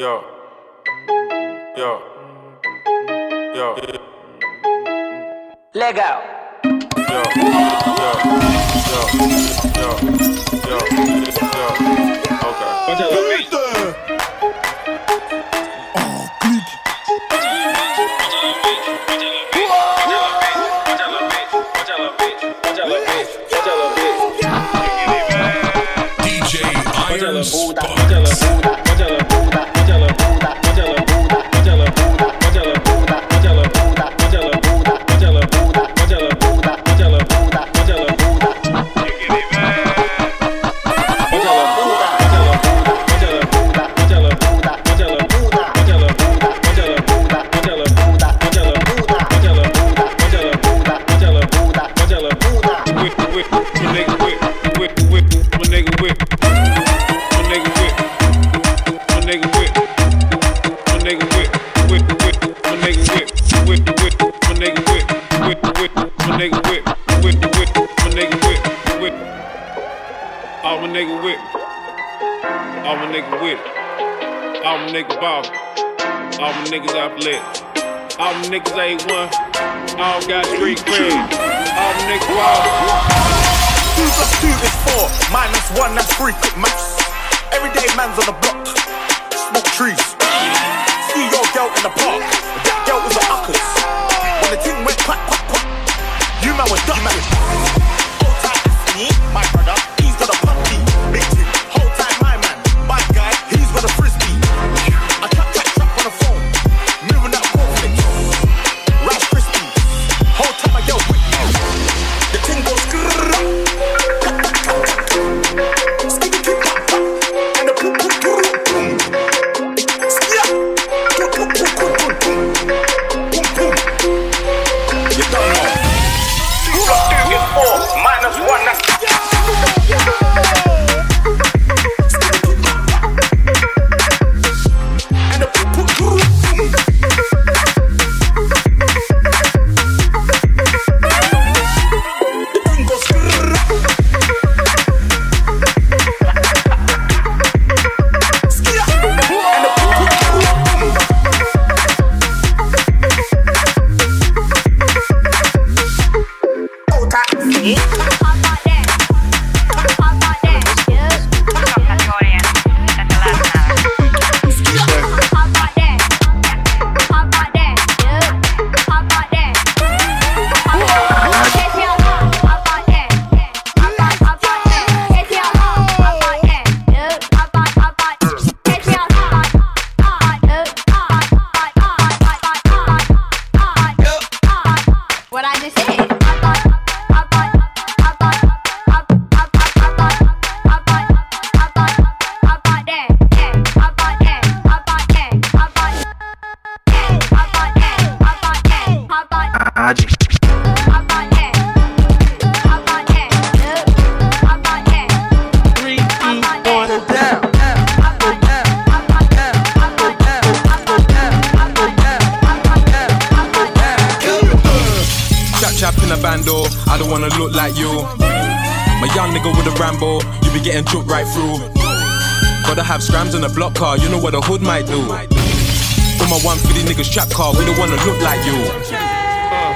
Yo. Yo. Yo. Legal. Yo. Yo. Yo. Yo. Yo. Yo. Okay. DJ Iron Buda, nigga with me. All my nigga with it. All my nigga ball. All my niggas athletic. All my niggas A1. All got street cred. All my niggas ball. Two plus two is four, minus one, that's three, quick maths. Everyday man's on the block, smoke trees. See your girl in the park, in a bando, I don't wanna look like you. My young nigga with a Rambo, you be getting choked right through. Gotta have scrams in a block car, you know what a hood might do. For my 150 niggas trap car, we don't wanna look like you.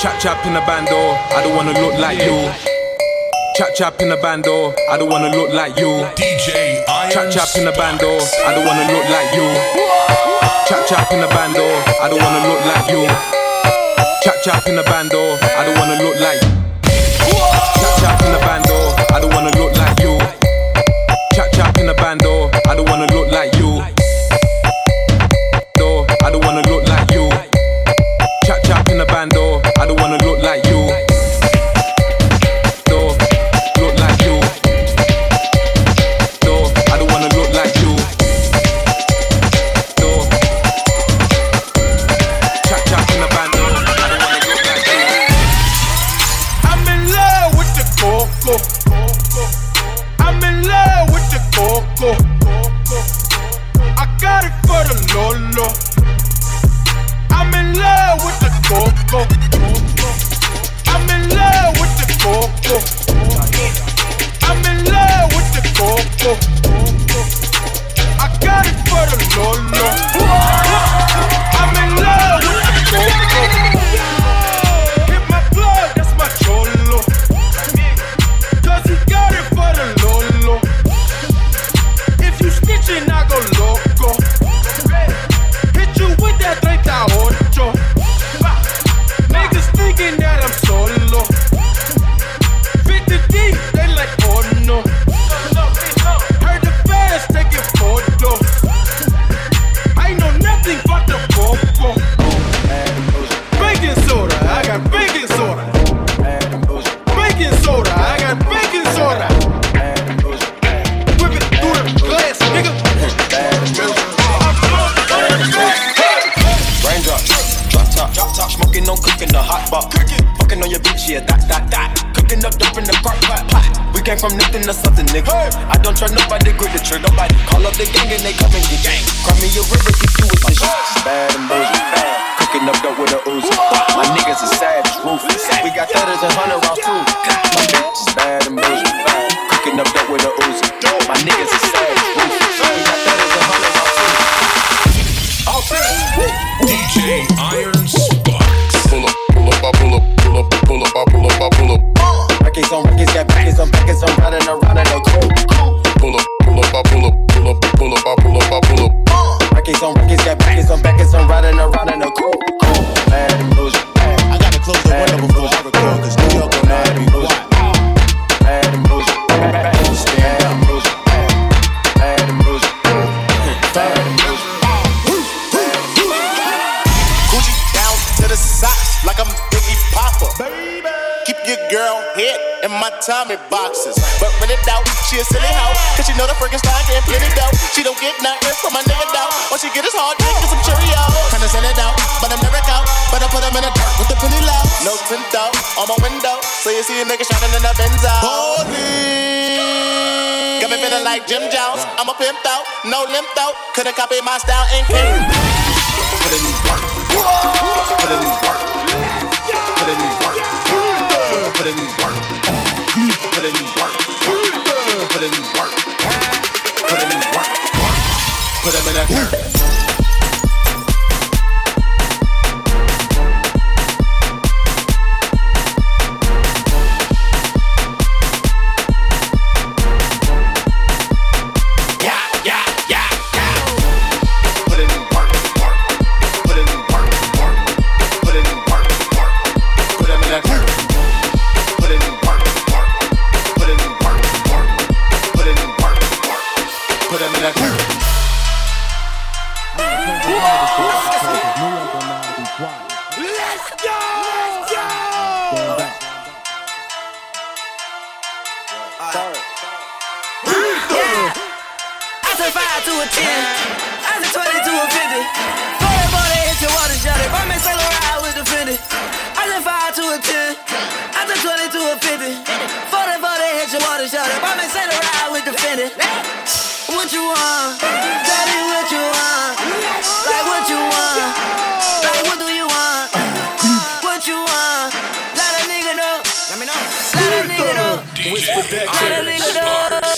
Chap chap in a bando, I don't wanna look like you. Chap chap in a bando, I don't wanna look like you. DJ Chap chap in a bando, I don't wanna look like you. Chap chap in a bando, I don't wanna look like you. Chap in a bando, I don't wanna look like. came from nothing to something, nigga. Hey. I don't trust nobody, grip the trigger, nobody. Call up the gang and they come and get gang. Cry me a river, get you a tissue. Bad and bougie, bad. Cooking up dope with a Uzi. My niggas are savage, ruthless. We got thudders and hundred rounds too. Now people. time boxes. But when it out, she a silly hoe. Cause she know the freaking style getting plenty dough. She don't get nothing from my nigga though. What she get his hard dick and some Cheerios. Kinda send it out, but I'm never out. But I put them in the dirt with the penny low. No tint though, on my window. So you see a nigga shining in a Benz. Holy. Got me feeling like Jim Jones. I'm a pimp though, no limp though. Couldn't copy my style and came. Put in work. Put in work. Put in work. Put in work put in work, put in work, put in work, put in work, put it in a work. Yeah. I said five to a ten. I said twenty to a fifty. Forty, forty, hit your water shot. If I make Saint Laurent, I was defended. I said five to a ten. I said twenty to a fifty. Forty, forty, hit your water shot. If I make Saint Laurent, I was defended. What you want? Daddy, what you want? Like what you want? Like what do you want? What you want? Let a nigga know. Let me know. Whisper that.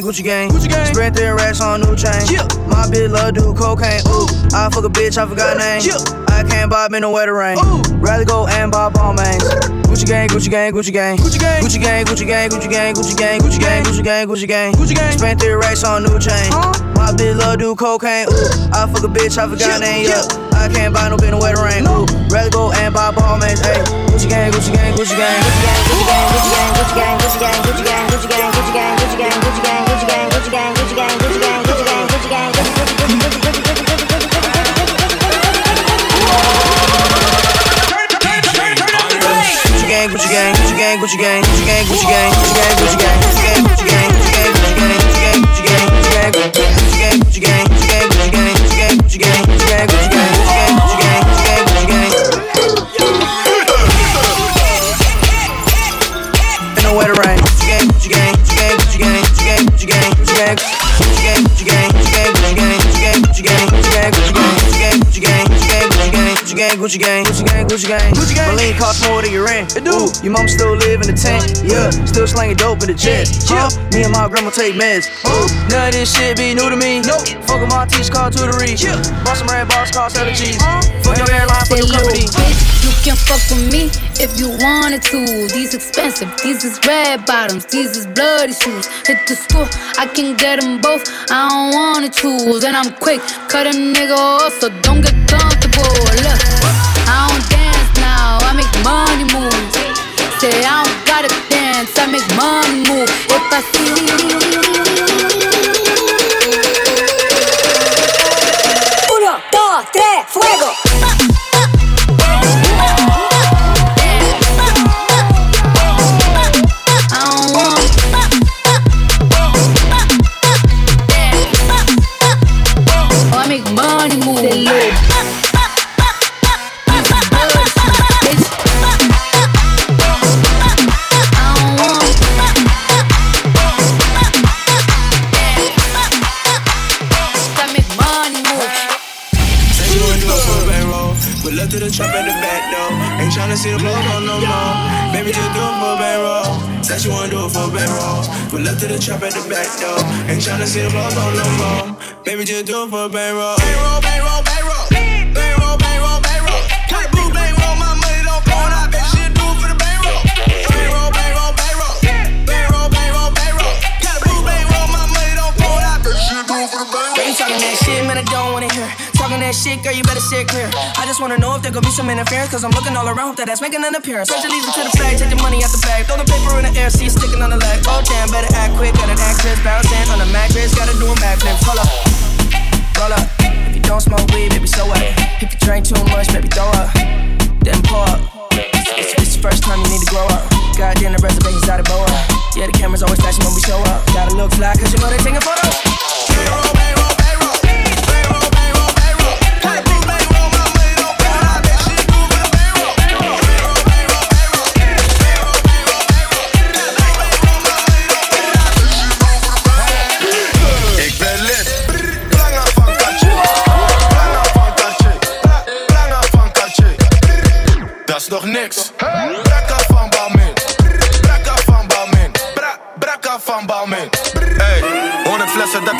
gang, Gucci gang. Gucci gang. Spread their racks on new chain. Yeah. My bitch love do cocaine. Ooh. I fuck a bitch, I forgot name. Yeah. I can't bob in the wetter rain. Ooh. Rather go and buy on mains. Gucci gang, Gucci gang, Gucci gang. Gucci gang, Gucci gang, Gucci gang, Gucci gang, Gucci gang, Gucci gang, Gucci gang, Gucci gang. Gucci gang. Racks on new chain. Huh? My bitch love do cocaine. Ooh, I fuck a bitch, I forgot yeah, name. Yeah. I can't buy no bitch no rain. ring. Ooh, rather go and buy ball man. Hey, Gucci gang, Gucci gang, Gucci gang. Gucci gang, Gucci gang, Gucci gang, Gucci gang, Gucci gang, Gucci gang, Gucci gang, Gucci gang, Gucci gang, Gucci gang, Gucci gang, Gucci gang, Gucci gang, Gucci gang, Gucci gang, Gucci gang. Gucci gang, Gucci gang, Gucci gang, Gucci gang, Gucci gang, Gucci gang, Gucci gang, Gucci gang, Gucci gang, Gucci gang. Gucci gang, Gucci gang, Gucci gang, Gucci gang. My lean cost more than your rent. It do. Your mom still live in the tent. Yeah, still slanging dope in the jet. Yeah, me and my grandma take meds. Ooh, none of this shit be new to me. Nope. Fuck my teach called tutory. Yeah, bought some red box called cheddar cheese. Fuck your airline for your company. bitch, you can fuck with me if you wanted to. These expensive, these is red bottoms, these is bloody shoes. Hit the school, I can get them both. I don't wanna choose, and I'm quick, cut a nigga off, so don't get comfortable. Look, money move. Say I don't gotta dance, I make money move. If I see to the trap at the back door. Ain't tryna see the blow go no more. Baby, just do it for a bankroll. Said you wanna do it for a bankroll. But left to the trap at the back door. Ain't tryna see the blow go no more. Baby, just do it for a bankroll. Bankroll, bankroll, bankroll. Bankroll, bankroll, bankroll. Got a blue bankroll, my money don't go. I bet she'll do it for the bankroll. Bankroll, bankroll, bankroll. Bankroll, bankroll, bankroll. Got a blue bankroll, my money don't go. I bet she'll do it for the bankroll. Ain't talking that shit, man, I don't wanna hear. Talking that shit, girl, you better sit clear. I just wanna know if there could be some interference, cause I'm looking all around, that ass making an appearance. Your leaves into the flag, take the money out the bag. Throw the paper in the air, see it sticking on the leg. Oh damn, better act quick, got an actress bouncing on the mattress, gotta do a backflip. Hold up, roll up. If you don't smoke weed, baby, so what? If you drink too much, baby, throw up. Then pour up. It's, it's the first time you need to grow up. Goddamn, the reservation's out of boa. Yeah, the camera's always flashing when we show up. Gotta look fly, cause you know they taking photos. Ik oh,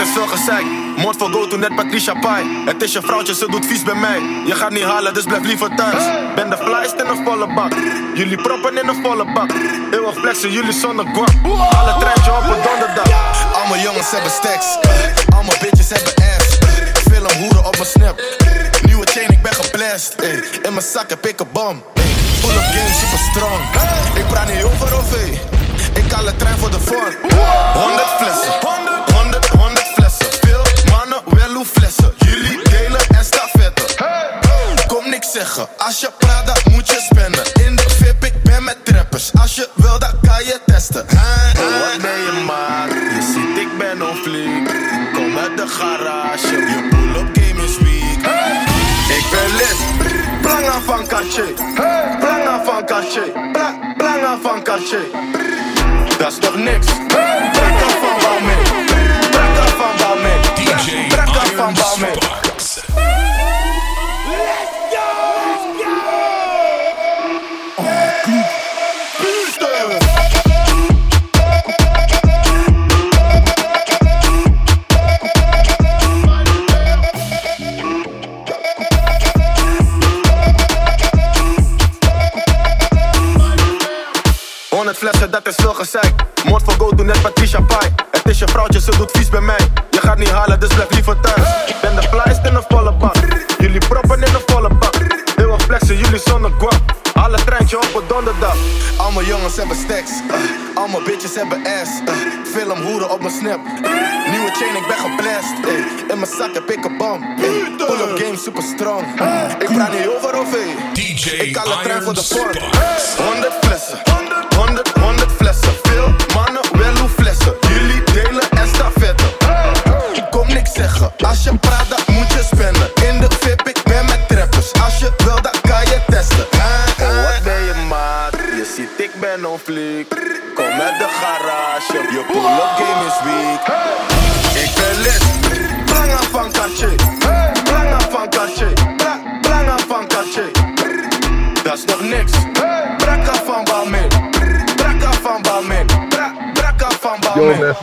is veel. Moord voor go to net Patricia Pai. Het is je vrouwtje, ze doet vies bij mij. Je gaat niet halen, dus blijf liever thuis. Ben de flyst in een volle bak. Jullie proppen in een volle bak. Eeuwig flexen, jullie zonder guap. Alle treintje op een donderdag. Allemaal jongens hebben stacks. Allemaal bitches hebben ass. Film hoeren op mijn snap. Nieuwe chain, ik ben geblest. Ey. In mijn zak heb ik een bom. Full of game, super strong. Ik praat niet over OV. Ik haal de trein voor de vorm. 100 flessen. Als je praat, dan moet je spenden. In de VIP, ik ben met trappers. Als je wil, dan kan je testen. Huh? Oh, wat ben je maar? Je ziet, ik ben on fleek. Kom uit de garage. Je pull-up game is weak. Ik ben lid. Planga van Cartier. Planga van Cartier. Pla- Planga van Cartier. Dat is toch niks? Gezeik. Moord voor go, doe net Patricia Pai. Het is je vrouwtje, ze doet vies bij mij. Je gaat niet halen, dus blijf liever thuis. Ben de flyest in een volle bak. Jullie proppen in een volle bak. Eeuwig flexen, jullie zonder guap. Alle treintje op een donderdag. Allemaal jongens hebben stacks. Uh, allemaal bitches hebben ass. Uh, film hoeren op mijn snap. Nieuwe chain, ik ben geblest. In mijn zak heb ik een bom. Pull up game, super strong. Ik praat niet over OV. DJ Ik haal de trein voor de vorm. Sparks. 100 flessen. 100, siempre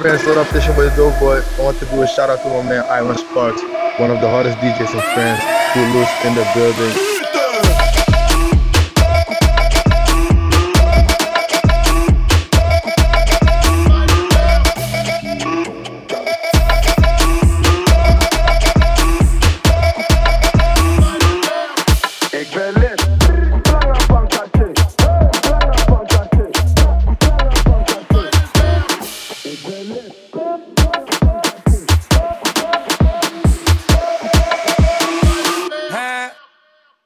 What up? This your boy Dope Boy. I want to do a shout out to my man Iron Sparks, one of the hardest DJs in France. Who loose in the building.